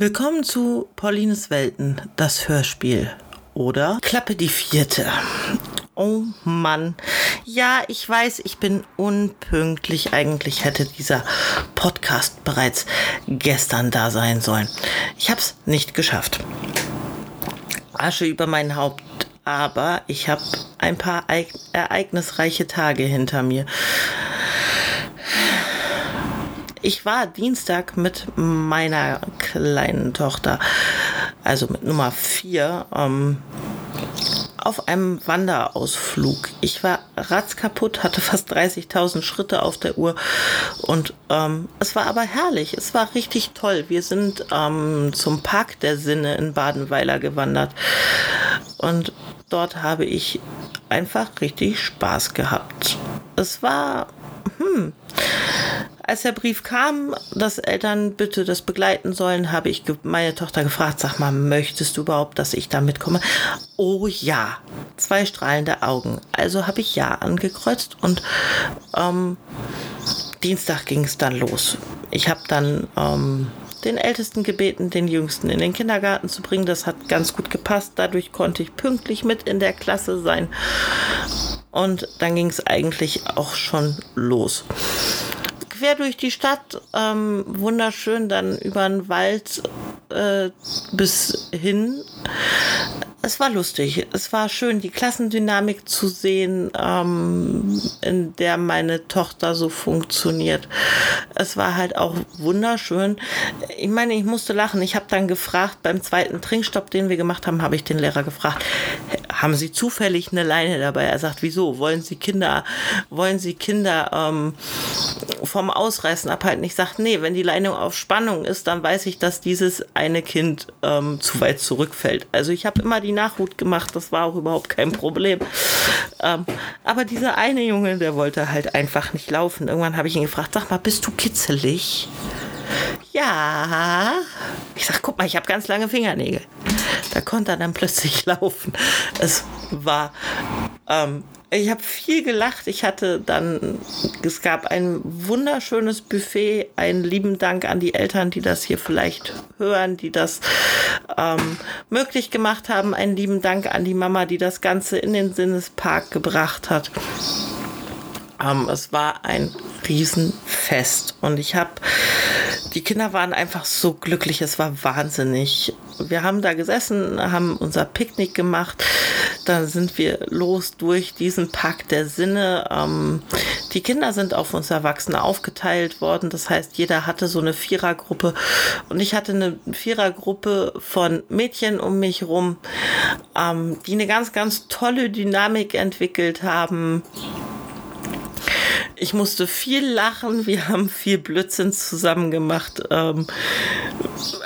Willkommen zu Paulines Welten, das Hörspiel. Oder Klappe die vierte. Oh Mann. Ja, ich weiß, ich bin unpünktlich. Eigentlich hätte dieser Podcast bereits gestern da sein sollen. Ich habe es nicht geschafft. Asche über mein Haupt. Aber ich habe ein paar ereignisreiche Tage hinter mir. Ich war Dienstag mit meiner kleinen Tochter, also mit Nummer 4, ähm, auf einem Wanderausflug. Ich war ratzkaputt, hatte fast 30.000 Schritte auf der Uhr und ähm, es war aber herrlich. Es war richtig toll. Wir sind ähm, zum Park der Sinne in Badenweiler gewandert und dort habe ich einfach richtig Spaß gehabt. Es war, hm, als der Brief kam, dass Eltern bitte das begleiten sollen, habe ich meine Tochter gefragt, sag mal, möchtest du überhaupt, dass ich da mitkomme? Oh ja, zwei strahlende Augen. Also habe ich ja angekreuzt und ähm, Dienstag ging es dann los. Ich habe dann ähm, den Ältesten gebeten, den Jüngsten in den Kindergarten zu bringen. Das hat ganz gut gepasst. Dadurch konnte ich pünktlich mit in der Klasse sein. Und dann ging es eigentlich auch schon los quer durch die Stadt, ähm, wunderschön, dann über den Wald äh, bis hin. Es war lustig. Es war schön, die Klassendynamik zu sehen, ähm, in der meine Tochter so funktioniert. Es war halt auch wunderschön. Ich meine, ich musste lachen. Ich habe dann gefragt, beim zweiten Trinkstopp, den wir gemacht haben, habe ich den Lehrer gefragt, haben Sie zufällig eine Leine dabei? Er sagt, wieso? Wollen Sie Kinder, wollen Sie Kinder ähm, vom Ausreißen abhalten? Ich sage, nee, wenn die Leine auf Spannung ist, dann weiß ich, dass dieses eine Kind ähm, zu weit zurückfällt. Also ich habe immer die Nachhut gemacht, das war auch überhaupt kein Problem. Ähm, aber dieser eine Junge, der wollte halt einfach nicht laufen. Irgendwann habe ich ihn gefragt, sag mal, bist du kitzelig? Ja. Ich sag, guck mal, ich habe ganz lange Fingernägel. Da konnte er dann plötzlich laufen. Es war, ähm, ich habe viel gelacht. Ich hatte dann, es gab ein wunderschönes Buffet. Einen lieben Dank an die Eltern, die das hier vielleicht hören, die das ähm, möglich gemacht haben. Einen lieben Dank an die Mama, die das Ganze in den Sinnespark gebracht hat. Ähm, es war ein Riesenfest und ich habe die Kinder waren einfach so glücklich, es war wahnsinnig. Wir haben da gesessen, haben unser Picknick gemacht, dann sind wir los durch diesen Park der Sinne. Ähm, die Kinder sind auf uns Erwachsene aufgeteilt worden, das heißt, jeder hatte so eine Vierergruppe. Und ich hatte eine Vierergruppe von Mädchen um mich rum, ähm, die eine ganz, ganz tolle Dynamik entwickelt haben ich musste viel lachen, wir haben viel Blödsinn zusammen gemacht, ähm,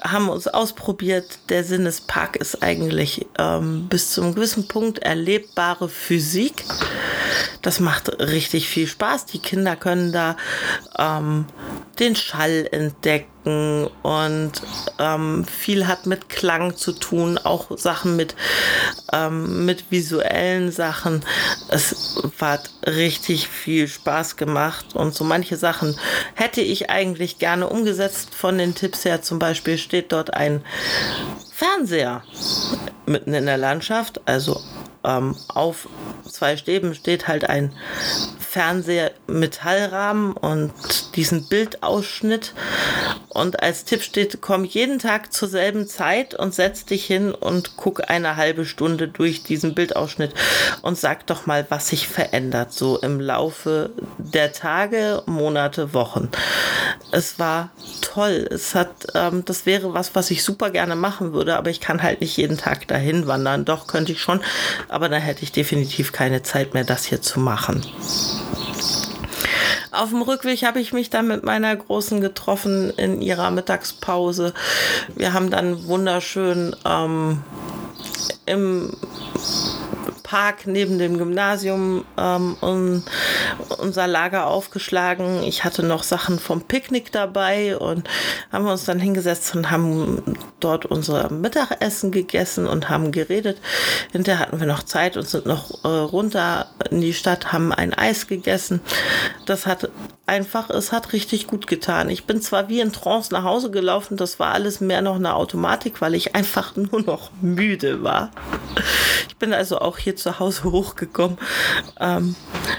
haben uns ausprobiert. Der Sinnespark ist eigentlich ähm, bis zu einem gewissen Punkt erlebbare Physik. Das macht richtig viel Spaß. Die Kinder können da ähm, den Schall entdecken Musiken und ähm, viel hat mit Klang zu tun, auch Sachen mit, ähm, mit visuellen Sachen. Es hat richtig viel Spaß gemacht und so manche Sachen hätte ich eigentlich gerne umgesetzt von den Tipps her. Zum Beispiel steht dort ein Fernseher mitten in der Landschaft, also ähm, auf zwei Stäben steht halt ein Fernseher Metallrahmen und diesen Bildausschnitt. Und als Tipp steht, komm jeden Tag zur selben Zeit und setz dich hin und guck eine halbe Stunde durch diesen Bildausschnitt und sag doch mal, was sich verändert, so im Laufe der Tage, Monate, Wochen. Es war toll. Es hat, ähm, das wäre was, was ich super gerne machen würde, aber ich kann halt nicht jeden Tag dahin wandern. Doch könnte ich schon, aber dann hätte ich definitiv keine Zeit mehr, das hier zu machen. Auf dem Rückweg habe ich mich dann mit meiner Großen getroffen in ihrer Mittagspause. Wir haben dann wunderschön ähm, im Park neben dem Gymnasium ähm, un, unser Lager aufgeschlagen. Ich hatte noch Sachen vom Picknick dabei und haben uns dann hingesetzt und haben dort unser Mittagessen gegessen und haben geredet. Hinterher hatten wir noch Zeit und sind noch äh, runter in die Stadt, haben ein Eis gegessen. Das hat einfach, es hat richtig gut getan. Ich bin zwar wie in Trance nach Hause gelaufen, das war alles mehr noch eine Automatik, weil ich einfach nur noch müde war. Ich bin also auch hier zu Hause hochgekommen. Ähm,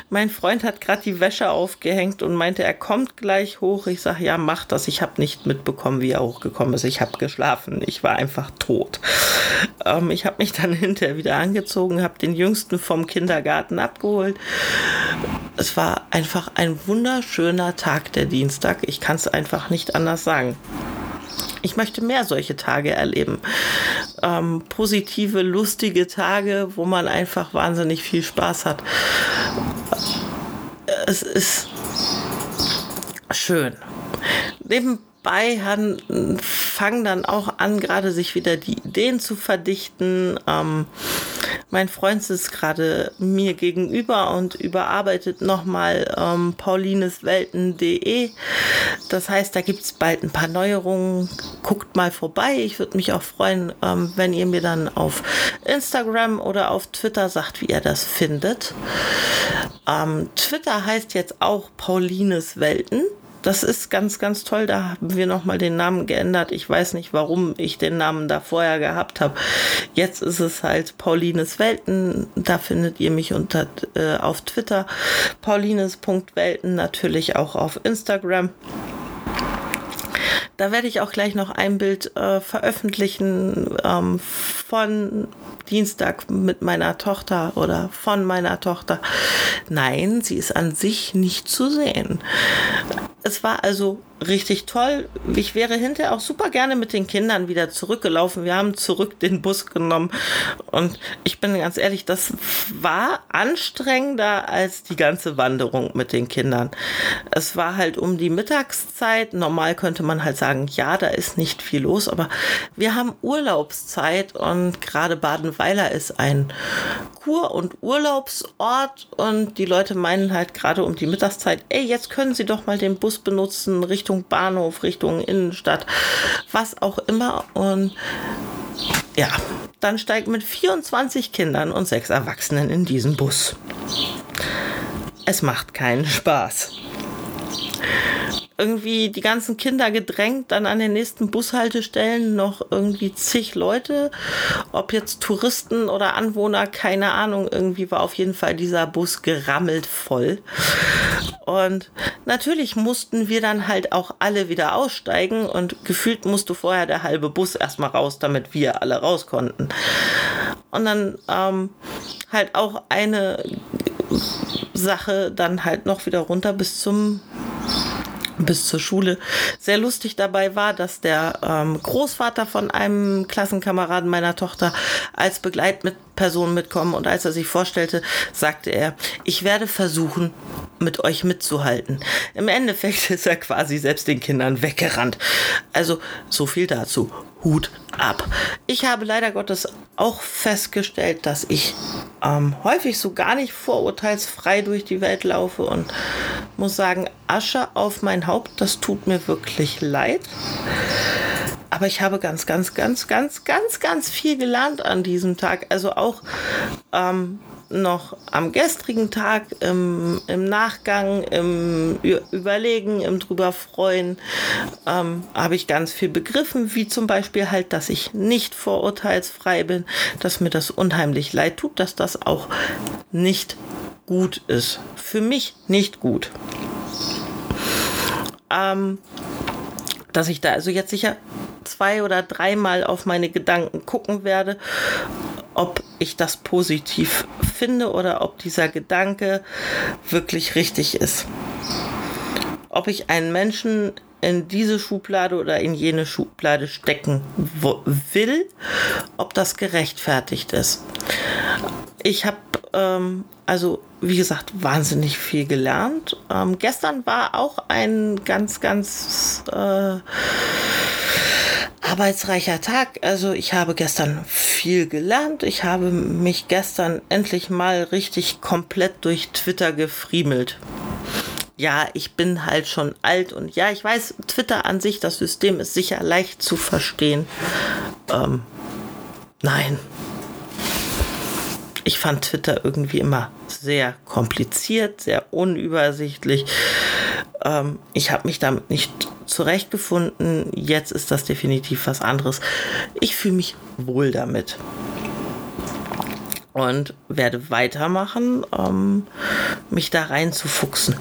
mein Freund hat gerade die Wäsche aufgehängt und meinte, er kommt gleich hoch. Ich sage, ja, mach das. Ich habe nicht mitbekommen, wie er hochgekommen ist. Ich habe geschlafen. Ich war einfach tot. Ähm, ich habe mich dann hinterher wieder angezogen, habe den Jüngsten vom Kindergarten abgeholt. Es war einfach ein wunderschöner Tag, der Dienstag. Ich kann es einfach nicht anders sagen. Ich möchte mehr solche Tage erleben. Ähm, positive, lustige Tage, wo man einfach wahnsinnig viel Spaß hat. Es ist schön. Nebenbei haben, fangen dann auch an, gerade sich wieder die Ideen zu verdichten. Ähm, mein Freund sitzt gerade mir gegenüber und überarbeitet nochmal ähm, paulineswelten.de. Das heißt, da gibt es bald ein paar Neuerungen. Guckt mal vorbei. Ich würde mich auch freuen, ähm, wenn ihr mir dann auf Instagram oder auf Twitter sagt, wie ihr das findet. Ähm, Twitter heißt jetzt auch Paulines Welten das ist ganz, ganz toll. Da haben wir nochmal den Namen geändert. Ich weiß nicht, warum ich den Namen da vorher gehabt habe. Jetzt ist es halt Paulines Welten. Da findet ihr mich unter, äh, auf Twitter. Paulines.welten natürlich auch auf Instagram. Da werde ich auch gleich noch ein Bild äh, veröffentlichen ähm, von Dienstag mit meiner Tochter oder von meiner Tochter. Nein, sie ist an sich nicht zu sehen. Es war also richtig toll. Ich wäre hinterher auch super gerne mit den Kindern wieder zurückgelaufen. Wir haben zurück den Bus genommen. Und ich bin ganz ehrlich, das war anstrengender als die ganze Wanderung mit den Kindern. Es war halt um die Mittagszeit. Normal könnte man halt sagen, ja, da ist nicht viel los. Aber wir haben Urlaubszeit und gerade Badenweiler ist ein Kur- und Urlaubsort. Und die Leute meinen halt gerade um die Mittagszeit, ey, jetzt können sie doch mal den Bus benutzen, Richtung Richtung Bahnhof, Richtung Innenstadt, was auch immer. Und ja, dann steigt mit 24 Kindern und sechs Erwachsenen in diesen Bus. Es macht keinen Spaß irgendwie die ganzen Kinder gedrängt, dann an den nächsten Bushaltestellen noch irgendwie zig Leute, ob jetzt Touristen oder Anwohner, keine Ahnung, irgendwie war auf jeden Fall dieser Bus gerammelt voll. Und natürlich mussten wir dann halt auch alle wieder aussteigen und gefühlt musste vorher der halbe Bus erstmal raus, damit wir alle raus konnten. Und dann ähm, halt auch eine Sache dann halt noch wieder runter bis zum bis zur Schule. Sehr lustig dabei war, dass der ähm, Großvater von einem Klassenkameraden meiner Tochter als Begleitperson mitkommen und als er sich vorstellte, sagte er, ich werde versuchen, mit euch mitzuhalten. Im Endeffekt ist er quasi selbst den Kindern weggerannt. Also so viel dazu. Hut ab. Ich habe leider Gottes auch festgestellt, dass ich ähm, häufig so gar nicht vorurteilsfrei durch die Welt laufe und muss sagen, Asche auf mein Haupt, das tut mir wirklich leid. Aber ich habe ganz, ganz, ganz, ganz, ganz, ganz viel gelernt an diesem Tag. Also auch ähm, noch am gestrigen Tag im, im Nachgang, im Überlegen, im drüber freuen, ähm, habe ich ganz viel begriffen, wie zum Beispiel halt, dass ich nicht vorurteilsfrei bin, dass mir das unheimlich leid tut, dass das auch nicht gut ist. Für mich nicht gut. Ähm, dass ich da also jetzt sicher zwei oder dreimal auf meine Gedanken gucken werde ob ich das positiv finde oder ob dieser Gedanke wirklich richtig ist. Ob ich einen Menschen in diese Schublade oder in jene Schublade stecken will, ob das gerechtfertigt ist. Ich habe ähm, also, wie gesagt, wahnsinnig viel gelernt. Ähm, gestern war auch ein ganz, ganz äh, arbeitsreicher Tag. Also ich habe gestern viel gelernt. Ich habe mich gestern endlich mal richtig komplett durch Twitter gefriemelt. Ja, ich bin halt schon alt und ja, ich weiß, Twitter an sich, das System ist sicher leicht zu verstehen. Ähm, nein. Ich fand Twitter irgendwie immer sehr kompliziert, sehr unübersichtlich. Ähm, ich habe mich damit nicht zurechtgefunden. Jetzt ist das definitiv was anderes. Ich fühle mich wohl damit. Und werde weitermachen, ähm, mich da reinzufuchsen.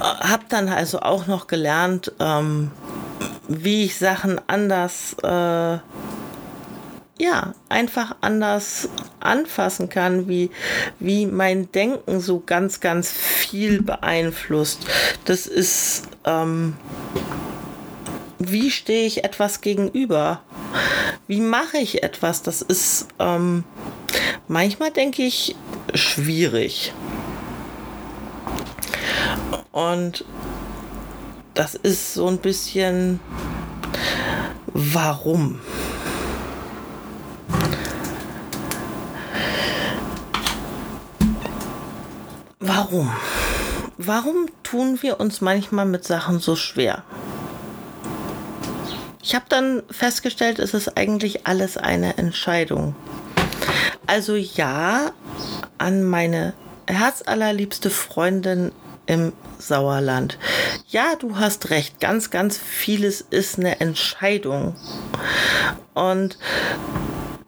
Hab dann also auch noch gelernt, ähm, wie ich Sachen anders äh, ja, einfach anders anfassen kann, wie, wie mein Denken so ganz, ganz viel beeinflusst. Das ist, ähm, wie stehe ich etwas gegenüber? Wie mache ich etwas? Das ist ähm, manchmal, denke ich, schwierig. Und das ist so ein bisschen, warum? Warum? Warum tun wir uns manchmal mit Sachen so schwer? Ich habe dann festgestellt, es ist eigentlich alles eine Entscheidung. Also ja, an meine herzallerliebste Freundin im Sauerland. Ja, du hast recht, ganz, ganz vieles ist eine Entscheidung. Und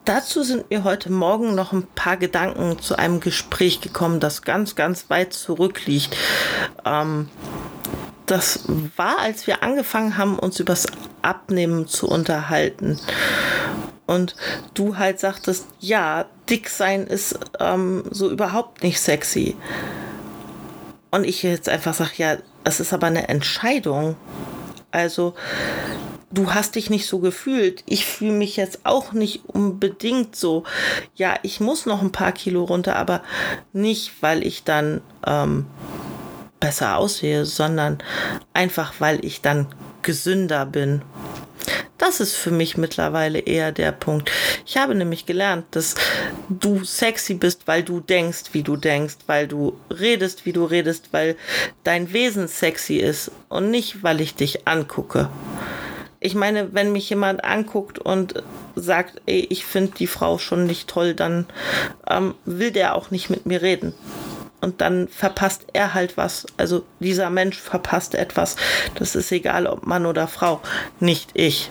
Dazu sind mir heute Morgen noch ein paar Gedanken zu einem Gespräch gekommen, das ganz, ganz weit zurückliegt. Ähm, das war, als wir angefangen haben, uns übers Abnehmen zu unterhalten. Und du halt sagtest, ja, dick sein ist ähm, so überhaupt nicht sexy. Und ich jetzt einfach sage, ja, es ist aber eine Entscheidung. Also du hast dich nicht so gefühlt. Ich fühle mich jetzt auch nicht unbedingt so. Ja, ich muss noch ein paar Kilo runter, aber nicht, weil ich dann ähm, besser aussehe, sondern einfach, weil ich dann gesünder bin. Das ist für mich mittlerweile eher der Punkt. Ich habe nämlich gelernt, dass du sexy bist, weil du denkst, wie du denkst, weil du redest, wie du redest, weil dein Wesen sexy ist und nicht, weil ich dich angucke. Ich meine, wenn mich jemand anguckt und sagt, ey, ich finde die Frau schon nicht toll, dann ähm, will der auch nicht mit mir reden. Und dann verpasst er halt was. Also dieser Mensch verpasst etwas. Das ist egal, ob Mann oder Frau. Nicht ich.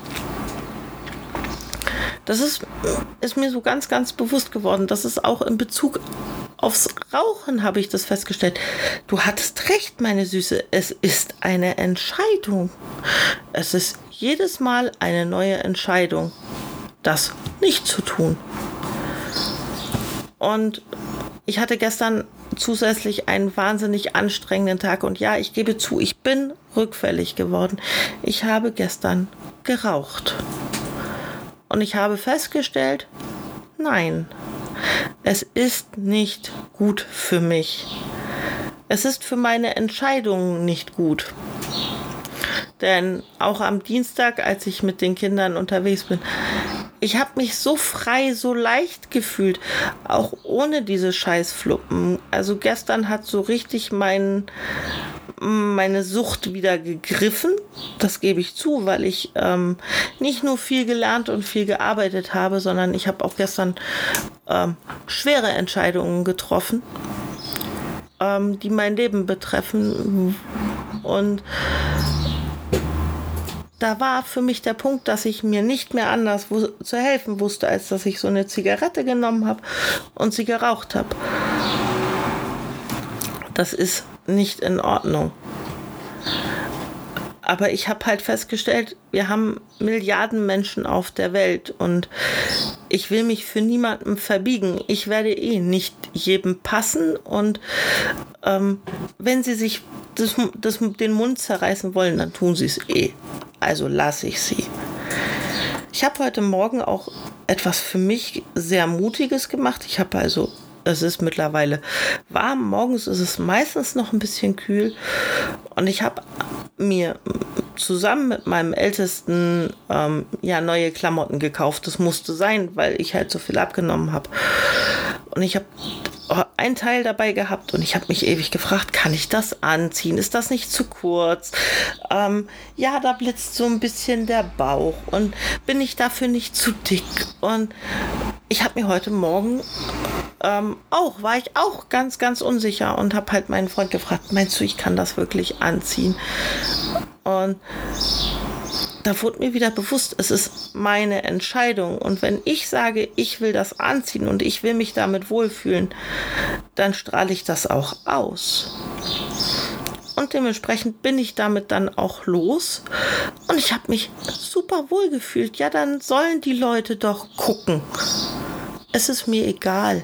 Das ist, ist mir so ganz, ganz bewusst geworden. Das ist auch in Bezug aufs Rauchen, habe ich das festgestellt. Du hattest recht, meine Süße. Es ist eine Entscheidung. Es ist jedes Mal eine neue Entscheidung, das nicht zu tun. Und ich hatte gestern zusätzlich einen wahnsinnig anstrengenden Tag und ja, ich gebe zu, ich bin rückfällig geworden. Ich habe gestern geraucht. Und ich habe festgestellt, nein, es ist nicht gut für mich. Es ist für meine Entscheidungen nicht gut. Denn auch am Dienstag, als ich mit den Kindern unterwegs bin, ich habe mich so frei, so leicht gefühlt, auch ohne diese Scheißfluppen. Also gestern hat so richtig mein, meine Sucht wieder gegriffen. Das gebe ich zu, weil ich ähm, nicht nur viel gelernt und viel gearbeitet habe, sondern ich habe auch gestern ähm, schwere Entscheidungen getroffen, ähm, die mein Leben betreffen. Und da war für mich der Punkt, dass ich mir nicht mehr anders zu helfen wusste, als dass ich so eine Zigarette genommen habe und sie geraucht habe. Das ist nicht in Ordnung. Aber ich habe halt festgestellt, wir haben Milliarden Menschen auf der Welt und ich will mich für niemanden verbiegen. Ich werde eh nicht jedem passen und ähm, wenn sie sich das, das, den Mund zerreißen wollen, dann tun sie es eh. Also lasse ich sie. Ich habe heute Morgen auch etwas für mich sehr Mutiges gemacht. Ich habe also, es ist mittlerweile warm, morgens ist es meistens noch ein bisschen kühl und ich habe mir zusammen mit meinem Ältesten ähm, ja neue Klamotten gekauft. Das musste sein, weil ich halt so viel abgenommen habe. Und ich habe ein Teil dabei gehabt und ich habe mich ewig gefragt, kann ich das anziehen? Ist das nicht zu kurz? Ähm, ja, da blitzt so ein bisschen der Bauch und bin ich dafür nicht zu dick? Und ich habe mir heute Morgen ähm, auch, war ich auch ganz, ganz unsicher und habe halt meinen Freund gefragt, meinst du, ich kann das wirklich anziehen? Und da wurde mir wieder bewusst, es ist meine Entscheidung. Und wenn ich sage, ich will das anziehen und ich will mich damit wohlfühlen, dann strahle ich das auch aus. Und dementsprechend bin ich damit dann auch los. Und ich habe mich super wohl gefühlt. Ja, dann sollen die Leute doch gucken. Es ist mir egal.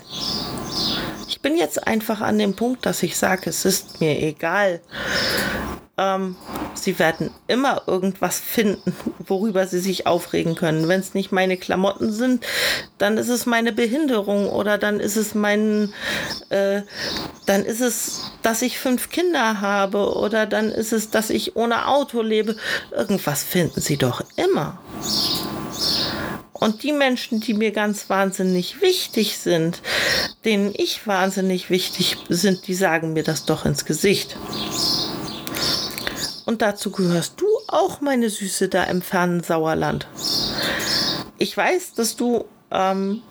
Ich bin jetzt einfach an dem Punkt, dass ich sage, es ist mir egal. Ähm, sie werden immer irgendwas finden, worüber sie sich aufregen können. Wenn es nicht meine Klamotten sind, dann ist es meine Behinderung oder dann ist es mein, äh, dann ist es, dass ich fünf Kinder habe oder dann ist es, dass ich ohne Auto lebe. Irgendwas finden sie doch immer. Und die Menschen, die mir ganz wahnsinnig wichtig sind, denen ich wahnsinnig wichtig sind, die sagen mir das doch ins Gesicht. Und dazu gehörst du auch, meine Süße, da im fernen Sauerland. Ich weiß, dass du ähm,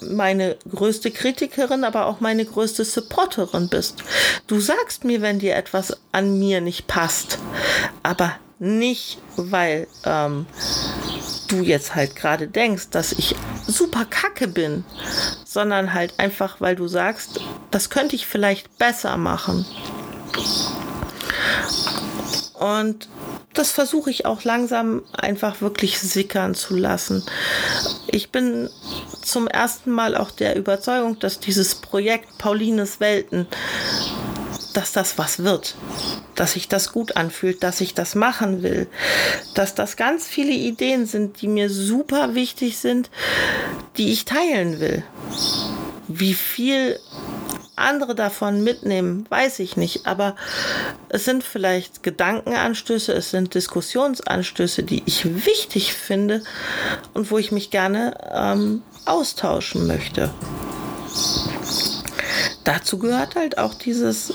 meine größte Kritikerin, aber auch meine größte Supporterin bist. Du sagst mir, wenn dir etwas an mir nicht passt, aber nicht, weil ähm, du jetzt halt gerade denkst, dass ich super kacke bin, sondern halt einfach, weil du sagst, das könnte ich vielleicht besser machen. Und das versuche ich auch langsam einfach wirklich sickern zu lassen. Ich bin zum ersten Mal auch der Überzeugung, dass dieses Projekt Paulines Welten, dass das was wird, dass sich das gut anfühlt, dass ich das machen will, dass das ganz viele Ideen sind, die mir super wichtig sind, die ich teilen will. Wie viel andere davon mitnehmen, weiß ich nicht. Aber es sind vielleicht Gedankenanstöße, es sind Diskussionsanstöße, die ich wichtig finde und wo ich mich gerne ähm, austauschen möchte. Dazu gehört halt auch dieses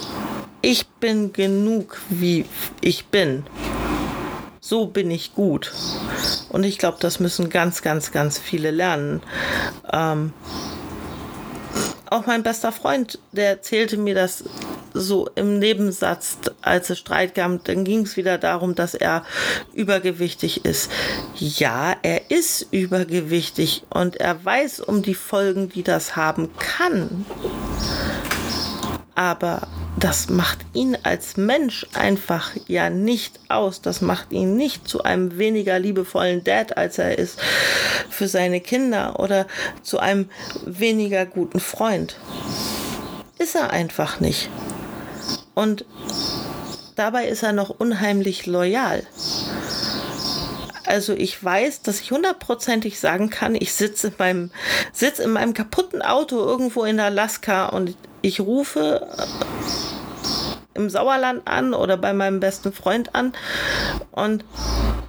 Ich bin genug, wie ich bin. So bin ich gut. Und ich glaube, das müssen ganz, ganz, ganz viele lernen. Ähm, auch mein bester Freund, der erzählte mir das so im Nebensatz, als es Streit gab, dann ging es wieder darum, dass er übergewichtig ist. Ja, er ist übergewichtig und er weiß um die Folgen, die das haben kann. Aber das macht ihn als Mensch einfach ja nicht aus. Das macht ihn nicht zu einem weniger liebevollen Dad, als er ist für seine Kinder oder zu einem weniger guten Freund. Ist er einfach nicht. Und dabei ist er noch unheimlich loyal. Also ich weiß, dass ich hundertprozentig sagen kann, ich sitze in meinem, sitz in meinem kaputten Auto irgendwo in Alaska und ich rufe im Sauerland an oder bei meinem besten Freund an. Und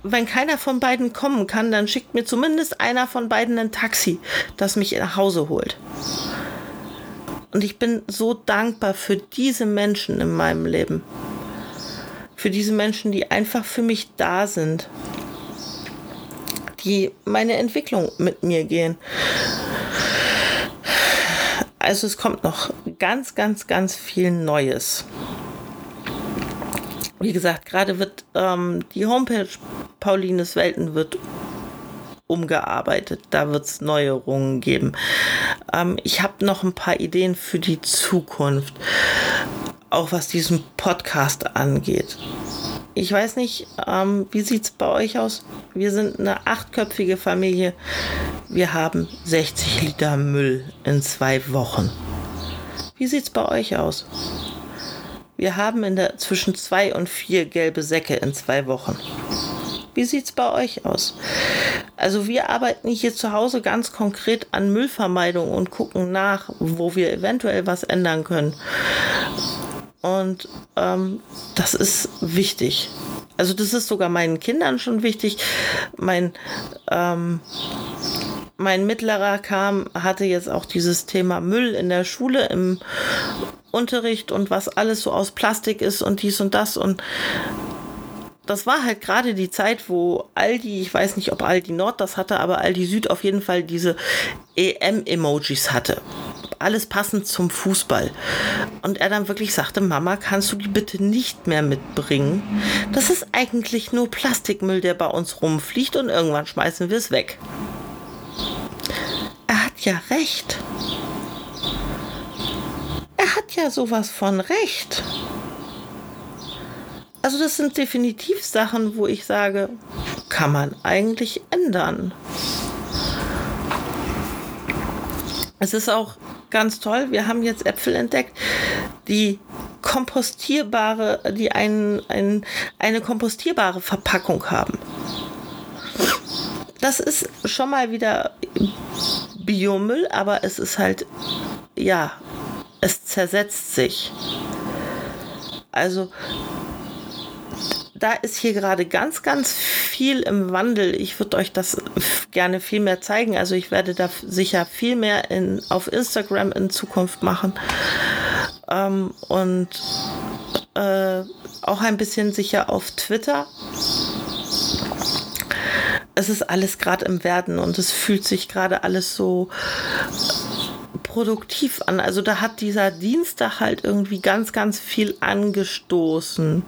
wenn keiner von beiden kommen kann, dann schickt mir zumindest einer von beiden ein Taxi, das mich nach Hause holt. Und ich bin so dankbar für diese Menschen in meinem Leben. Für diese Menschen, die einfach für mich da sind. Die meine Entwicklung mit mir gehen. Also es kommt noch ganz, ganz, ganz viel Neues. Wie gesagt, gerade wird ähm, die Homepage Paulines Welten wird umgearbeitet. Da wird es Neuerungen geben. Ähm, ich habe noch ein paar Ideen für die Zukunft, auch was diesen Podcast angeht. Ich weiß nicht, ähm, wie sieht es bei euch aus? Wir sind eine achtköpfige Familie. Wir haben 60 Liter Müll in zwei Wochen. Wie sieht es bei euch aus? Wir haben in der zwischen zwei und vier gelbe Säcke in zwei Wochen. Wie sieht es bei euch aus? Also wir arbeiten hier zu Hause ganz konkret an Müllvermeidung und gucken nach, wo wir eventuell was ändern können. Und ähm, das ist wichtig. Also das ist sogar meinen Kindern schon wichtig. Mein, ähm, mein Mittlerer kam, hatte jetzt auch dieses Thema Müll in der Schule im Unterricht und was alles so aus Plastik ist und dies und das und das war halt gerade die Zeit, wo Aldi, ich weiß nicht, ob Aldi Nord das hatte, aber Aldi Süd auf jeden Fall diese EM-Emojis hatte. Alles passend zum Fußball. Und er dann wirklich sagte, Mama, kannst du die bitte nicht mehr mitbringen? Das ist eigentlich nur Plastikmüll, der bei uns rumfliegt und irgendwann schmeißen wir es weg. Er hat ja recht. Er hat ja sowas von recht. Also das sind definitiv Sachen, wo ich sage, kann man eigentlich ändern. Es ist auch ganz toll, wir haben jetzt Äpfel entdeckt, die kompostierbare, die ein, ein, eine kompostierbare Verpackung haben. Das ist schon mal wieder Biomüll, aber es ist halt, ja, es zersetzt sich. Also da ist hier gerade ganz, ganz viel im Wandel. Ich würde euch das gerne viel mehr zeigen. Also ich werde da sicher viel mehr in, auf Instagram in Zukunft machen. Ähm, und äh, auch ein bisschen sicher auf Twitter. Es ist alles gerade im Werden und es fühlt sich gerade alles so produktiv an. Also da hat dieser Dienstag halt irgendwie ganz, ganz viel angestoßen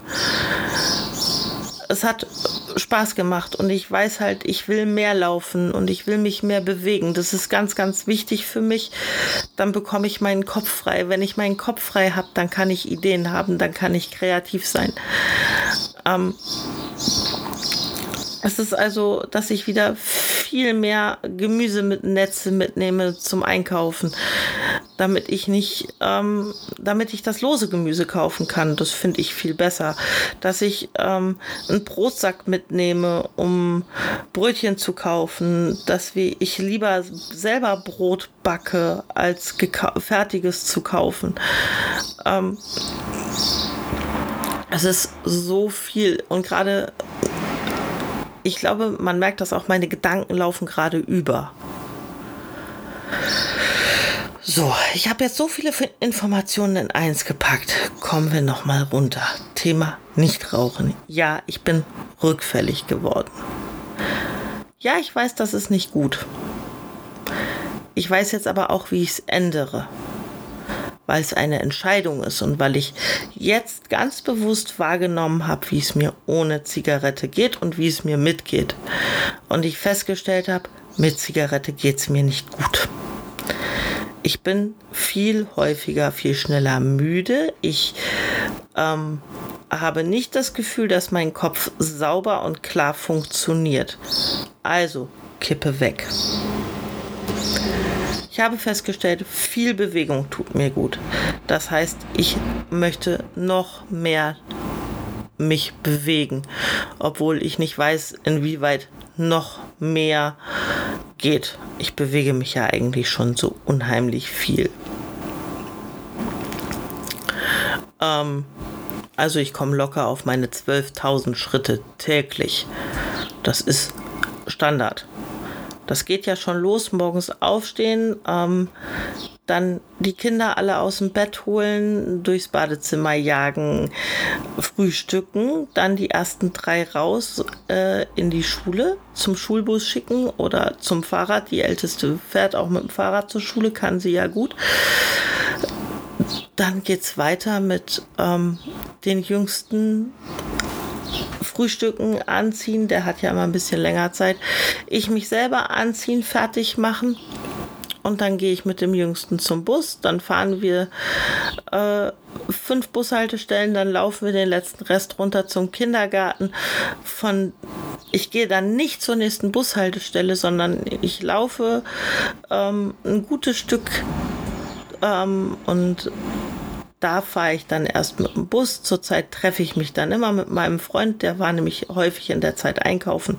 es hat Spaß gemacht und ich weiß halt, ich will mehr laufen und ich will mich mehr bewegen. Das ist ganz, ganz wichtig für mich. Dann bekomme ich meinen Kopf frei. Wenn ich meinen Kopf frei habe, dann kann ich Ideen haben, dann kann ich kreativ sein. Ähm, es ist also, dass ich wieder viel mehr Gemüse mit Netze mitnehme zum Einkaufen, damit ich nicht, ähm, damit ich das lose Gemüse kaufen kann. Das finde ich viel besser. Dass ich ähm, einen Brotsack mitnehme, um Brötchen zu kaufen, dass wie ich lieber selber Brot backe, als fertiges zu kaufen. Ähm, es ist so viel und gerade ich glaube, man merkt das auch, meine Gedanken laufen gerade über. So, ich habe jetzt so viele Informationen in eins gepackt. Kommen wir noch mal runter. Thema Nichtrauchen. Ja, ich bin rückfällig geworden. Ja, ich weiß, das ist nicht gut. Ich weiß jetzt aber auch, wie ich es ändere weil es eine Entscheidung ist und weil ich jetzt ganz bewusst wahrgenommen habe, wie es mir ohne Zigarette geht und wie es mir mitgeht. Und ich festgestellt habe, mit Zigarette geht es mir nicht gut. Ich bin viel häufiger, viel schneller müde. Ich ähm, habe nicht das Gefühl, dass mein Kopf sauber und klar funktioniert. Also, Kippe weg. Ich habe festgestellt, viel Bewegung tut mir gut. Das heißt, ich möchte noch mehr mich bewegen, obwohl ich nicht weiß, inwieweit noch mehr geht. Ich bewege mich ja eigentlich schon so unheimlich viel. Ähm, also ich komme locker auf meine 12.000 Schritte täglich. Das ist Standard. Das geht ja schon los, morgens aufstehen, ähm, dann die Kinder alle aus dem Bett holen, durchs Badezimmer jagen, frühstücken, dann die ersten drei raus äh, in die Schule zum Schulbus schicken oder zum Fahrrad. Die älteste fährt auch mit dem Fahrrad zur Schule, kann sie ja gut. Dann geht es weiter mit ähm, den jüngsten Frühstücken, anziehen, der hat ja immer ein bisschen länger Zeit. Ich mich selber anziehen, fertig machen. Und dann gehe ich mit dem Jüngsten zum Bus. Dann fahren wir äh, fünf Bushaltestellen. Dann laufen wir den letzten Rest runter zum Kindergarten. Von ich gehe dann nicht zur nächsten Bushaltestelle, sondern ich laufe ähm, ein gutes Stück ähm, und da fahre ich dann erst mit dem Bus. Zurzeit treffe ich mich dann immer mit meinem Freund, der war nämlich häufig in der Zeit einkaufen.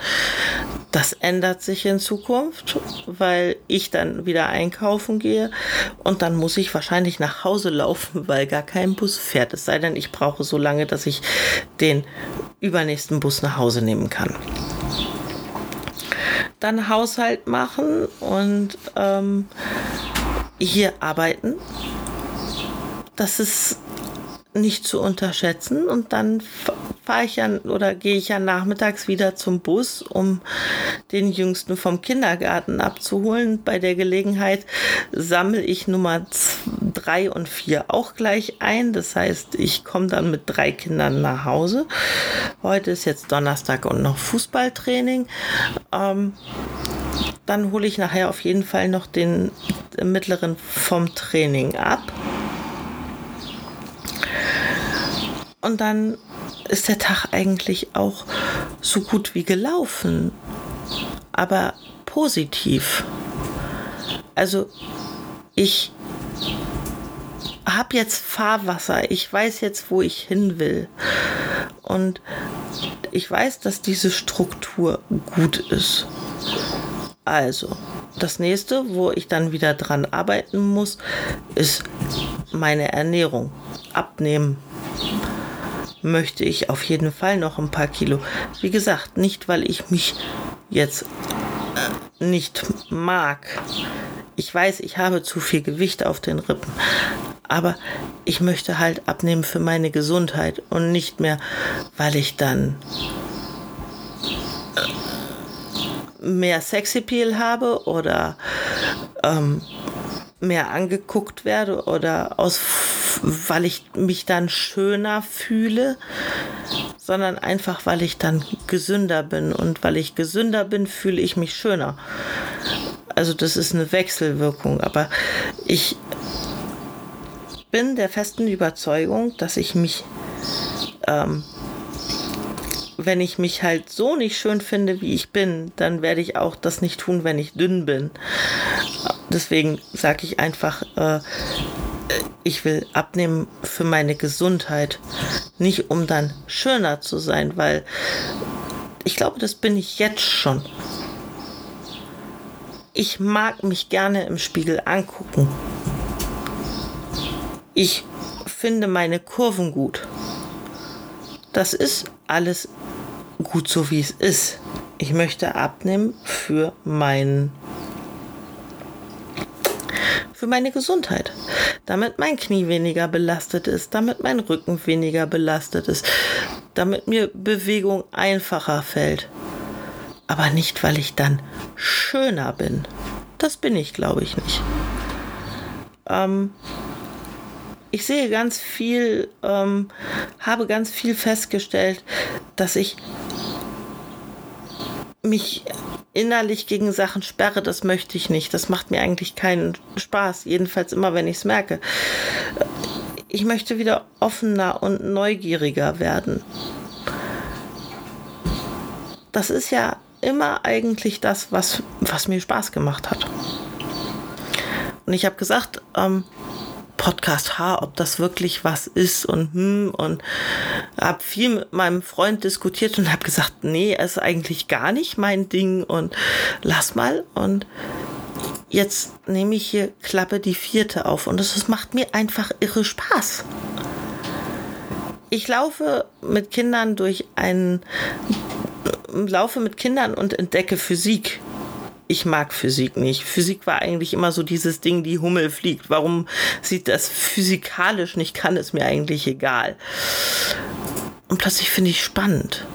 Das ändert sich in Zukunft, weil ich dann wieder einkaufen gehe und dann muss ich wahrscheinlich nach Hause laufen, weil gar kein Bus fährt. Es sei denn, ich brauche so lange, dass ich den übernächsten Bus nach Hause nehmen kann. Dann Haushalt machen und ähm, hier arbeiten. Das ist nicht zu unterschätzen. Und dann fahre ich ja oder gehe ich ja nachmittags wieder zum Bus, um den Jüngsten vom Kindergarten abzuholen. Bei der Gelegenheit sammle ich Nummer drei und vier auch gleich ein. Das heißt, ich komme dann mit drei Kindern nach Hause. Heute ist jetzt Donnerstag und noch Fußballtraining. Ähm, dann hole ich nachher auf jeden Fall noch den mittleren vom Training ab. Und dann ist der Tag eigentlich auch so gut wie gelaufen, aber positiv. Also ich habe jetzt Fahrwasser, ich weiß jetzt, wo ich hin will. Und ich weiß, dass diese Struktur gut ist. Also, das nächste, wo ich dann wieder dran arbeiten muss, ist meine Ernährung. Abnehmen möchte ich auf jeden Fall noch ein paar Kilo. Wie gesagt, nicht weil ich mich jetzt äh, nicht mag. Ich weiß, ich habe zu viel Gewicht auf den Rippen. Aber ich möchte halt abnehmen für meine Gesundheit und nicht mehr, weil ich dann äh, mehr Sexappeal habe oder ähm, mehr angeguckt werde oder aus weil ich mich dann schöner fühle, sondern einfach, weil ich dann gesünder bin. Und weil ich gesünder bin, fühle ich mich schöner. Also das ist eine Wechselwirkung. Aber ich bin der festen Überzeugung, dass ich mich, ähm, wenn ich mich halt so nicht schön finde, wie ich bin, dann werde ich auch das nicht tun, wenn ich dünn bin. Deswegen sage ich einfach, äh, ich will abnehmen für meine Gesundheit, nicht um dann schöner zu sein, weil ich glaube, das bin ich jetzt schon. Ich mag mich gerne im Spiegel angucken. Ich finde meine Kurven gut. Das ist alles gut so, wie es ist. Ich möchte abnehmen für meinen für meine Gesundheit. Damit mein Knie weniger belastet ist, damit mein Rücken weniger belastet ist, damit mir Bewegung einfacher fällt. Aber nicht, weil ich dann schöner bin. Das bin ich, glaube ich, nicht. Ähm, ich sehe ganz viel, ähm, habe ganz viel festgestellt, dass ich mich innerlich gegen Sachen sperre, das möchte ich nicht. Das macht mir eigentlich keinen Spaß. Jedenfalls immer, wenn ich es merke. Ich möchte wieder offener und neugieriger werden. Das ist ja immer eigentlich das, was, was mir Spaß gemacht hat. Und ich habe gesagt, ähm, Podcast H, ob das wirklich was ist und hm und habe viel mit meinem Freund diskutiert und habe gesagt, nee, ist eigentlich gar nicht mein Ding und lass mal und jetzt nehme ich hier Klappe die vierte auf und das macht mir einfach irre Spaß. Ich laufe mit Kindern durch einen laufe mit Kindern und entdecke Physik ich mag Physik nicht. Physik war eigentlich immer so dieses Ding, die Hummel fliegt. Warum sieht das physikalisch nicht, kann es mir eigentlich egal. Und plötzlich finde ich spannend.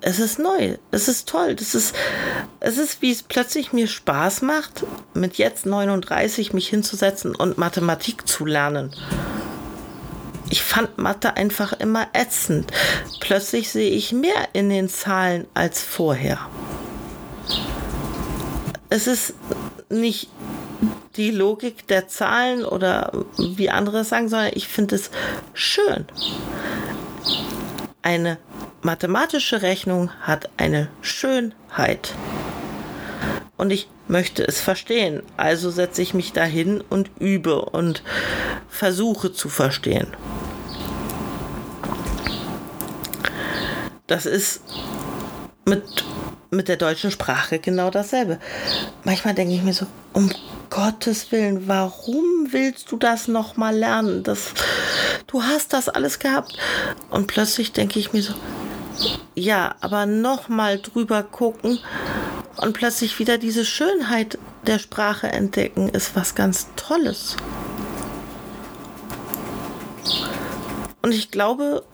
Es ist neu, es ist toll, das ist, es ist, wie es plötzlich mir Spaß macht, mit jetzt 39 mich hinzusetzen und Mathematik zu lernen. Ich fand Mathe einfach immer ätzend. Plötzlich sehe ich mehr in den Zahlen als vorher es ist nicht die Logik der Zahlen oder wie andere sagen, sondern ich finde es schön. Eine mathematische Rechnung hat eine Schönheit. Und ich möchte es verstehen. Also setze ich mich dahin und übe und versuche zu verstehen. Das ist mit, mit der deutschen Sprache genau dasselbe. Manchmal denke ich mir so, um Gottes Willen, warum willst du das nochmal lernen? Das, du hast das alles gehabt. Und plötzlich denke ich mir so, ja, aber nochmal drüber gucken und plötzlich wieder diese Schönheit der Sprache entdecken, ist was ganz Tolles. Und ich glaube,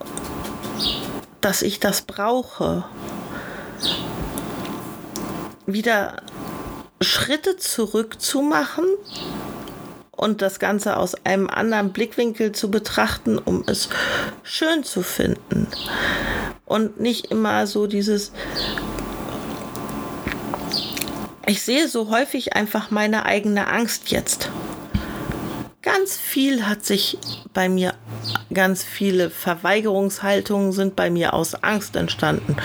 dass ich das brauche. Wieder Schritte zurück zu machen und das Ganze aus einem anderen Blickwinkel zu betrachten, um es schön zu finden. Und nicht immer so dieses, ich sehe so häufig einfach meine eigene Angst jetzt. Ganz viel hat sich bei mir, ganz viele Verweigerungshaltungen sind bei mir aus Angst entstanden.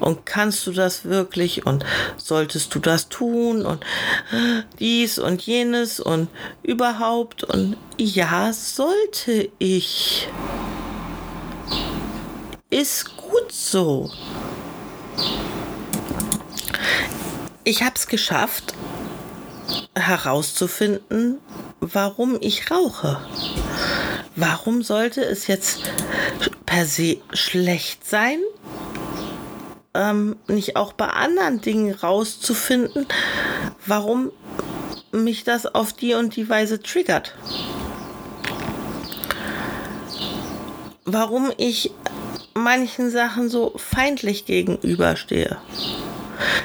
Und kannst du das wirklich und solltest du das tun und dies und jenes und überhaupt und ja, sollte ich. Ist gut so. Ich habe es geschafft, herauszufinden, warum ich rauche. Warum sollte es jetzt per se schlecht sein, ähm, nicht auch bei anderen Dingen rauszufinden, warum mich das auf die und die Weise triggert? Warum ich manchen Sachen so feindlich gegenüberstehe?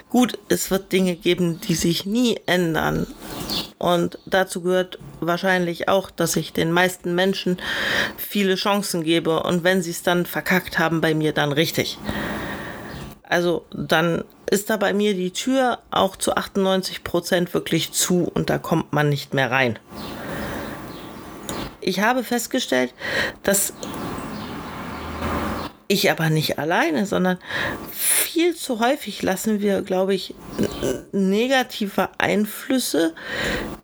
Gut, es wird Dinge geben, die sich nie ändern. Und dazu gehört wahrscheinlich auch, dass ich den meisten Menschen viele Chancen gebe. Und wenn sie es dann verkackt haben bei mir, dann richtig. Also dann ist da bei mir die Tür auch zu 98 Prozent wirklich zu und da kommt man nicht mehr rein. Ich habe festgestellt, dass ich aber nicht alleine, sondern viel zu häufig lassen wir, glaube ich, negative Einflüsse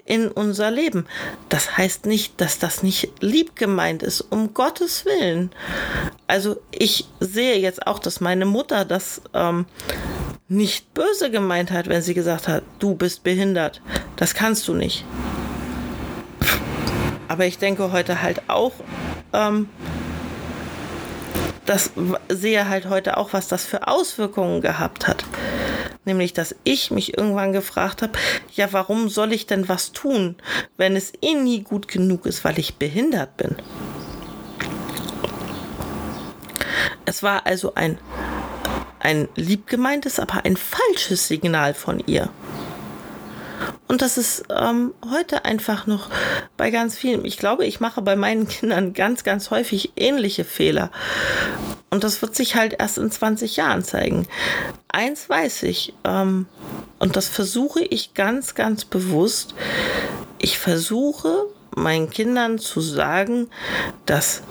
in unser Leben. Das heißt nicht, dass das nicht lieb gemeint ist, um Gottes Willen. Also ich sehe jetzt auch, dass meine Mutter das ähm, nicht böse gemeint hat, wenn sie gesagt hat, du bist behindert. Das kannst du nicht. Aber ich denke heute halt auch, ähm, das sehe halt heute auch, was das für Auswirkungen gehabt hat. Nämlich, dass ich mich irgendwann gefragt habe, ja, warum soll ich denn was tun, wenn es eh nie gut genug ist, weil ich behindert bin? Es war also ein, ein liebgemeintes, aber ein falsches Signal von ihr. Und das ist ähm, heute einfach noch bei ganz vielen. Ich glaube, ich mache bei meinen Kindern ganz, ganz häufig ähnliche Fehler. Und das wird sich halt erst in 20 Jahren zeigen. Eins weiß ich, ähm, und das versuche ich ganz, ganz bewusst. Ich versuche meinen Kindern zu sagen, dass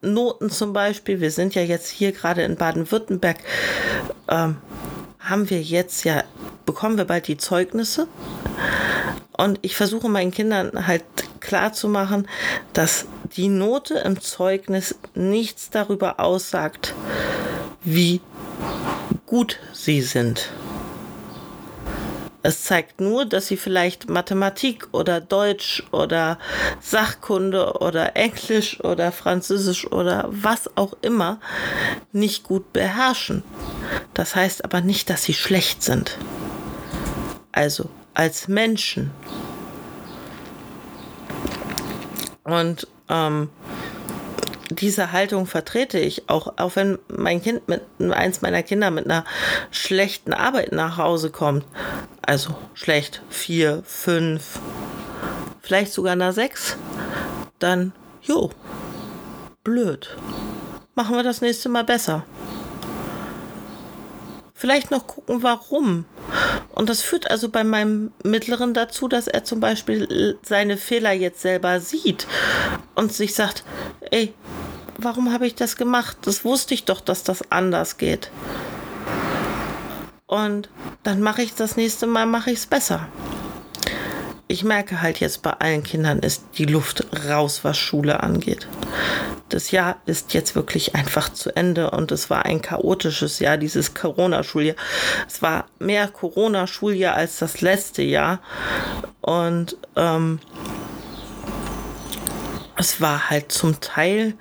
Noten zum Beispiel, wir sind ja jetzt hier gerade in Baden-Württemberg, ähm, haben wir jetzt ja, bekommen wir bald die Zeugnisse. Und ich versuche meinen Kindern halt klar zu machen, dass die Note im Zeugnis nichts darüber aussagt, wie gut sie sind. Es zeigt nur, dass sie vielleicht Mathematik oder Deutsch oder Sachkunde oder Englisch oder Französisch oder was auch immer nicht gut beherrschen. Das heißt aber nicht, dass sie schlecht sind. Also als Menschen. Und ähm, diese Haltung vertrete ich auch, auch wenn mein Kind mit eins meiner Kinder mit einer schlechten Arbeit nach Hause kommt. Also schlecht, vier, fünf, vielleicht sogar einer sechs, dann, jo, blöd. Machen wir das nächste Mal besser. Vielleicht noch gucken, warum. Und das führt also bei meinem Mittleren dazu, dass er zum Beispiel seine Fehler jetzt selber sieht und sich sagt, ey, warum habe ich das gemacht? Das wusste ich doch, dass das anders geht. Und dann mache ich das nächste Mal, mache ich es besser. Ich merke halt jetzt bei allen Kindern ist die Luft raus, was Schule angeht. Das Jahr ist jetzt wirklich einfach zu Ende und es war ein chaotisches Jahr, dieses Corona-Schuljahr. Es war mehr Corona-Schuljahr als das letzte Jahr und ähm, es war halt zum Teil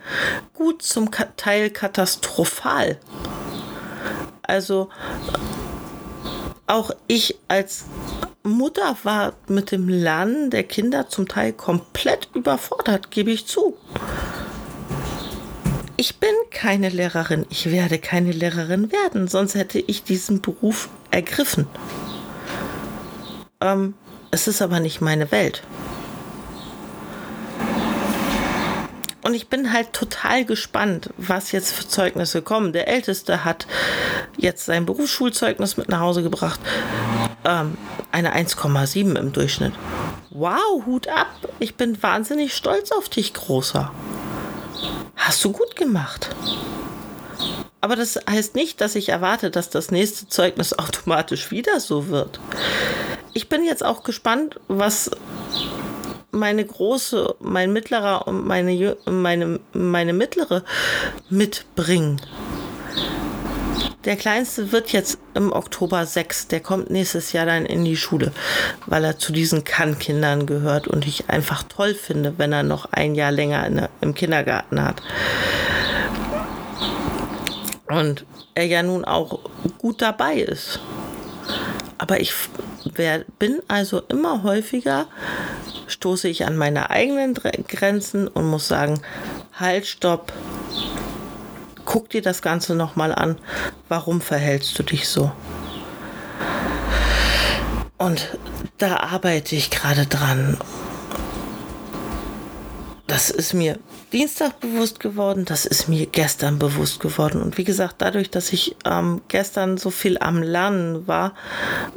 gut, zum Teil katastrophal. Also auch ich als Mutter war mit dem Lernen der Kinder zum Teil komplett überfordert, gebe ich zu. Ich bin keine Lehrerin, ich werde keine Lehrerin werden, sonst hätte ich diesen Beruf ergriffen. Ähm, es ist aber nicht meine Welt. Und ich bin halt total gespannt, was jetzt für Zeugnisse kommen. Der Älteste hat jetzt sein Berufsschulzeugnis mit nach Hause gebracht. Ähm, eine 1,7 im Durchschnitt. Wow, Hut ab. Ich bin wahnsinnig stolz auf dich, Großer. Hast du gut gemacht. Aber das heißt nicht, dass ich erwarte, dass das nächste Zeugnis automatisch wieder so wird. Ich bin jetzt auch gespannt, was meine große, mein mittlerer und meine, meine, meine mittlere mitbringen. Der kleinste wird jetzt im Oktober sechs. Der kommt nächstes Jahr dann in die Schule, weil er zu diesen Kann-Kindern gehört und ich einfach toll finde, wenn er noch ein Jahr länger in, im Kindergarten hat. Und er ja nun auch gut dabei ist. Aber ich bin also immer häufiger stoße ich an meine eigenen Grenzen und muss sagen, halt, stopp, guck dir das Ganze nochmal an, warum verhältst du dich so? Und da arbeite ich gerade dran. Das ist mir Dienstag bewusst geworden, das ist mir gestern bewusst geworden. Und wie gesagt, dadurch, dass ich ähm, gestern so viel am Lernen war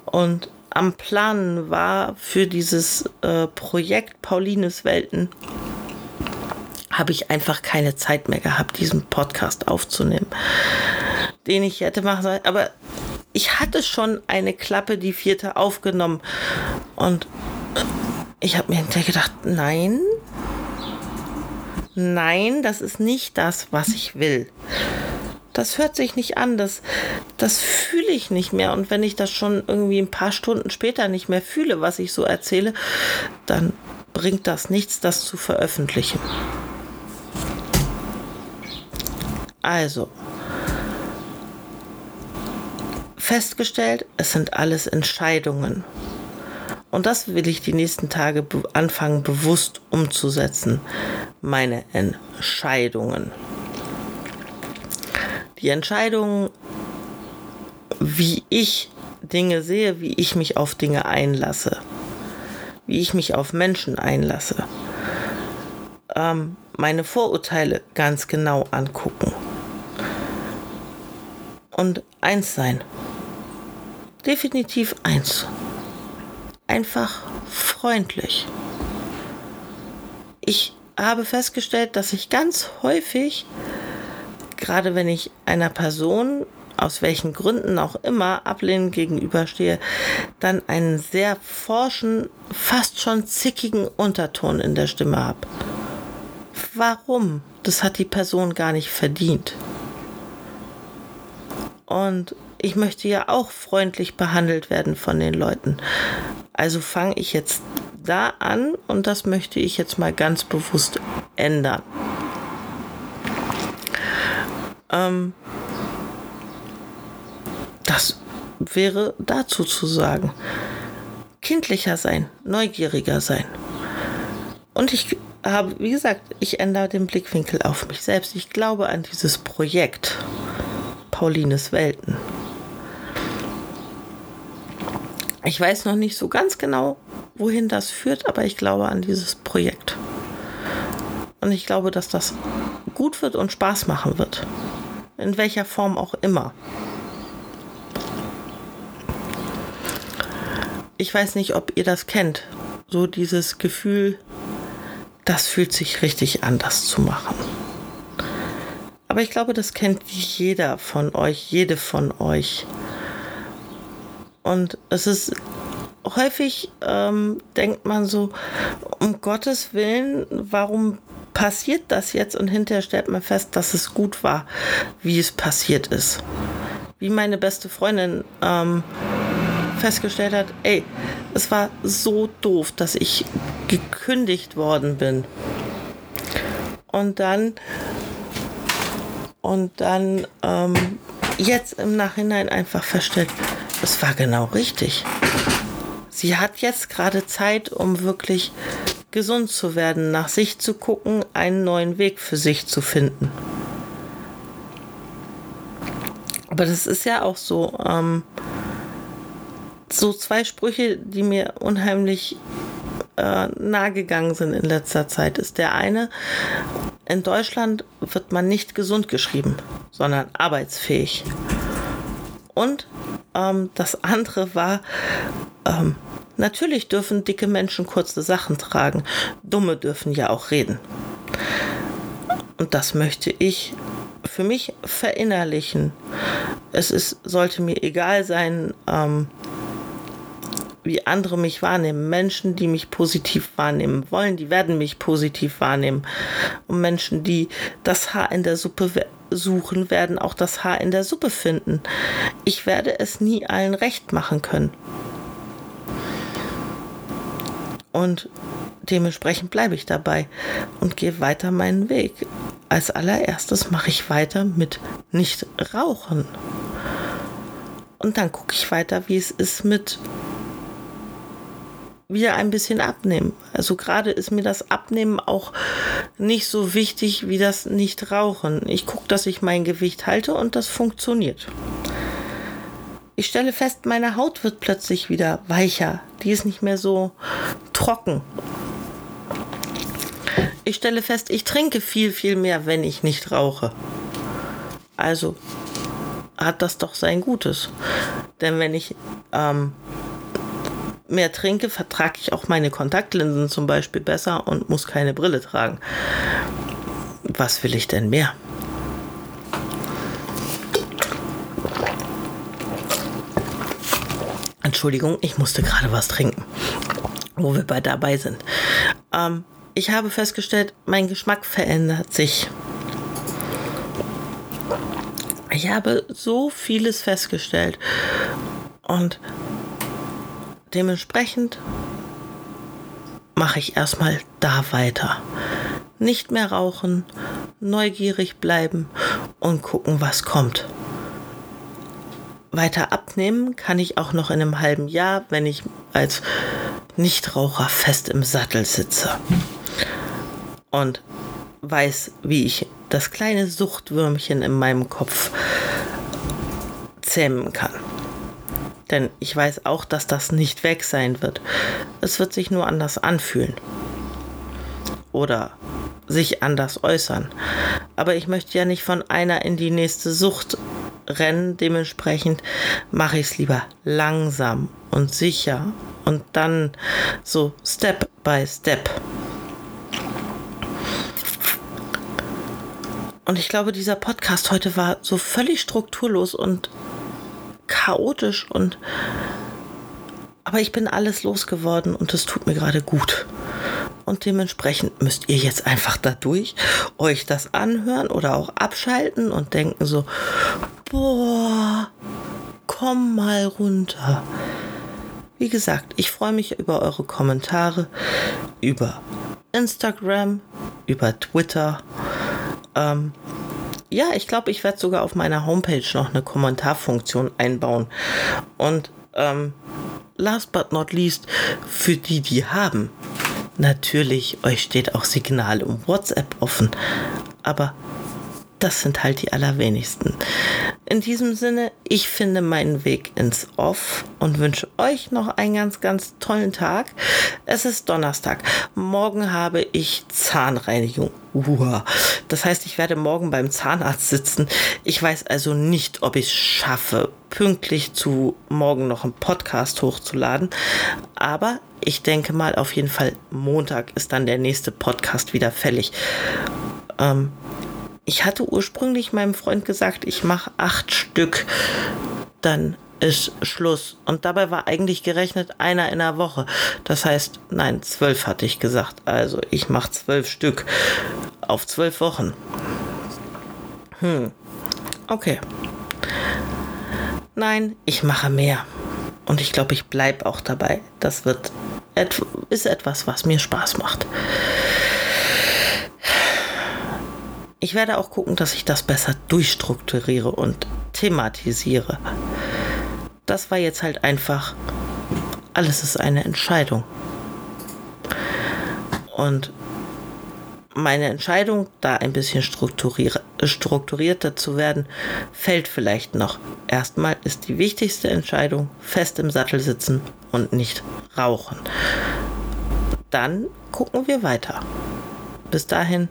und am Planen war für dieses äh, Projekt Paulines Welten, habe ich einfach keine Zeit mehr gehabt, diesen Podcast aufzunehmen, den ich hätte machen sollen. Aber ich hatte schon eine Klappe, die vierte, aufgenommen. Und ich habe mir hinterher gedacht, nein, nein, das ist nicht das, was ich will das hört sich nicht an, das, das fühle ich nicht mehr. Und wenn ich das schon irgendwie ein paar Stunden später nicht mehr fühle, was ich so erzähle, dann bringt das nichts, das zu veröffentlichen. Also, festgestellt, es sind alles Entscheidungen. Und das will ich die nächsten Tage anfangen bewusst umzusetzen. Meine Entscheidungen die Entscheidung, wie ich Dinge sehe, wie ich mich auf Dinge einlasse, wie ich mich auf Menschen einlasse, ähm, meine Vorurteile ganz genau angucken und eins sein. Definitiv eins. Einfach freundlich. Ich habe festgestellt, dass ich ganz häufig gerade wenn ich einer Person aus welchen Gründen auch immer ablehnend gegenüberstehe, dann einen sehr forschen, fast schon zickigen Unterton in der Stimme habe. Warum? Das hat die Person gar nicht verdient. Und ich möchte ja auch freundlich behandelt werden von den Leuten. Also fange ich jetzt da an und das möchte ich jetzt mal ganz bewusst ändern. Ähm, das wäre dazu zu sagen. Kindlicher sein, neugieriger sein. Und ich habe, wie gesagt, ich ändere den Blickwinkel auf mich selbst. Ich glaube an dieses Projekt Paulines Welten. Ich weiß noch nicht so ganz genau, wohin das führt, aber ich glaube an dieses Projekt. Und ich glaube, dass das gut wird und Spaß machen wird in welcher Form auch immer. Ich weiß nicht, ob ihr das kennt, so dieses Gefühl, das fühlt sich richtig an, das zu machen. Aber ich glaube, das kennt jeder von euch, jede von euch. Und es ist häufig, ähm, denkt man so, um Gottes Willen, warum passiert das jetzt und hinterher stellt man fest, dass es gut war, wie es passiert ist. Wie meine beste Freundin ähm, festgestellt hat, ey, es war so doof, dass ich gekündigt worden bin. Und dann und dann ähm, jetzt im Nachhinein einfach feststellt, es war genau richtig. Sie hat jetzt gerade Zeit, um wirklich gesund zu werden, nach sich zu gucken, einen neuen Weg für sich zu finden. Aber das ist ja auch so, ähm, so zwei Sprüche, die mir unheimlich äh, nahe gegangen sind in letzter Zeit, ist der eine, in Deutschland wird man nicht gesund geschrieben, sondern arbeitsfähig. Und ähm, das andere war, ähm, natürlich dürfen dicke Menschen kurze Sachen tragen, dumme dürfen ja auch reden. Und das möchte ich für mich verinnerlichen. Es ist, sollte mir egal sein, ähm, wie andere mich wahrnehmen. Menschen, die mich positiv wahrnehmen wollen, die werden mich positiv wahrnehmen. Und Menschen, die das Haar in der Suppe suchen, werden auch das Haar in der Suppe finden. Ich werde es nie allen recht machen können. Und dementsprechend bleibe ich dabei und gehe weiter meinen Weg. Als allererstes mache ich weiter mit nicht rauchen. Und dann gucke ich weiter, wie es ist mit wieder ein bisschen abnehmen. Also gerade ist mir das Abnehmen auch nicht so wichtig wie das Nicht-Rauchen. Ich gucke, dass ich mein Gewicht halte und das funktioniert. Ich stelle fest, meine Haut wird plötzlich wieder weicher. Die ist nicht mehr so trocken. Ich stelle fest, ich trinke viel, viel mehr, wenn ich nicht rauche. Also hat das doch sein Gutes. Denn wenn ich ähm, mehr trinke, vertrage ich auch meine Kontaktlinsen zum Beispiel besser und muss keine Brille tragen. Was will ich denn mehr? Entschuldigung, ich musste gerade was trinken, wo wir bei dabei sind. Ähm, ich habe festgestellt, mein Geschmack verändert sich. Ich habe so vieles festgestellt und Dementsprechend mache ich erstmal da weiter. Nicht mehr rauchen, neugierig bleiben und gucken, was kommt. Weiter abnehmen kann ich auch noch in einem halben Jahr, wenn ich als Nichtraucher fest im Sattel sitze und weiß, wie ich das kleine Suchtwürmchen in meinem Kopf zähmen kann. Denn ich weiß auch, dass das nicht weg sein wird. Es wird sich nur anders anfühlen. Oder sich anders äußern. Aber ich möchte ja nicht von einer in die nächste Sucht rennen. Dementsprechend mache ich es lieber langsam und sicher und dann so Step by Step. Und ich glaube, dieser Podcast heute war so völlig strukturlos und chaotisch und aber ich bin alles losgeworden und es tut mir gerade gut. Und dementsprechend müsst ihr jetzt einfach dadurch euch das anhören oder auch abschalten und denken so, boah, komm mal runter. Wie gesagt, ich freue mich über eure Kommentare, über Instagram, über Twitter. Ähm, ja, ich glaube, ich werde sogar auf meiner Homepage noch eine Kommentarfunktion einbauen. Und ähm, last but not least, für die, die haben, natürlich, euch steht auch Signal um WhatsApp offen. Aber das sind halt die allerwenigsten. In diesem Sinne, ich finde meinen Weg ins Off und wünsche euch noch einen ganz, ganz tollen Tag. Es ist Donnerstag. Morgen habe ich Zahnreinigung. Uah. Das heißt, ich werde morgen beim Zahnarzt sitzen. Ich weiß also nicht, ob ich es schaffe, pünktlich zu morgen noch einen Podcast hochzuladen. Aber ich denke mal, auf jeden Fall Montag ist dann der nächste Podcast wieder fällig. Ähm, ich hatte ursprünglich meinem Freund gesagt, ich mache acht Stück. Dann ist Schluss. Und dabei war eigentlich gerechnet einer in der Woche. Das heißt, nein, zwölf hatte ich gesagt. Also ich mache zwölf Stück. auf zwölf Wochen. Hm. Okay. Nein, ich mache mehr. Und ich glaube, ich bleibe auch dabei. Das wird et ist etwas, was mir Spaß macht. Ich werde auch gucken, dass ich das besser durchstrukturiere und thematisiere. Das war jetzt halt einfach, alles ist eine Entscheidung. Und meine Entscheidung, da ein bisschen strukturierter zu werden, fällt vielleicht noch. Erstmal ist die wichtigste Entscheidung fest im Sattel sitzen und nicht rauchen. Dann gucken wir weiter. Bis dahin.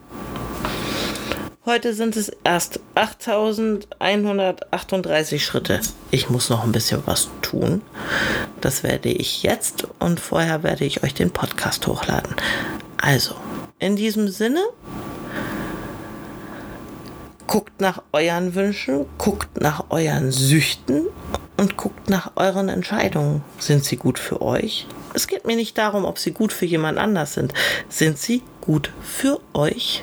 Heute sind es erst 8138 Schritte. Ich muss noch ein bisschen was tun. Das werde ich jetzt und vorher werde ich euch den Podcast hochladen. Also, in diesem Sinne, guckt nach euren Wünschen, guckt nach euren Süchten und guckt nach euren Entscheidungen. Sind sie gut für euch? Es geht mir nicht darum, ob sie gut für jemand anders sind. Sind sie gut für euch?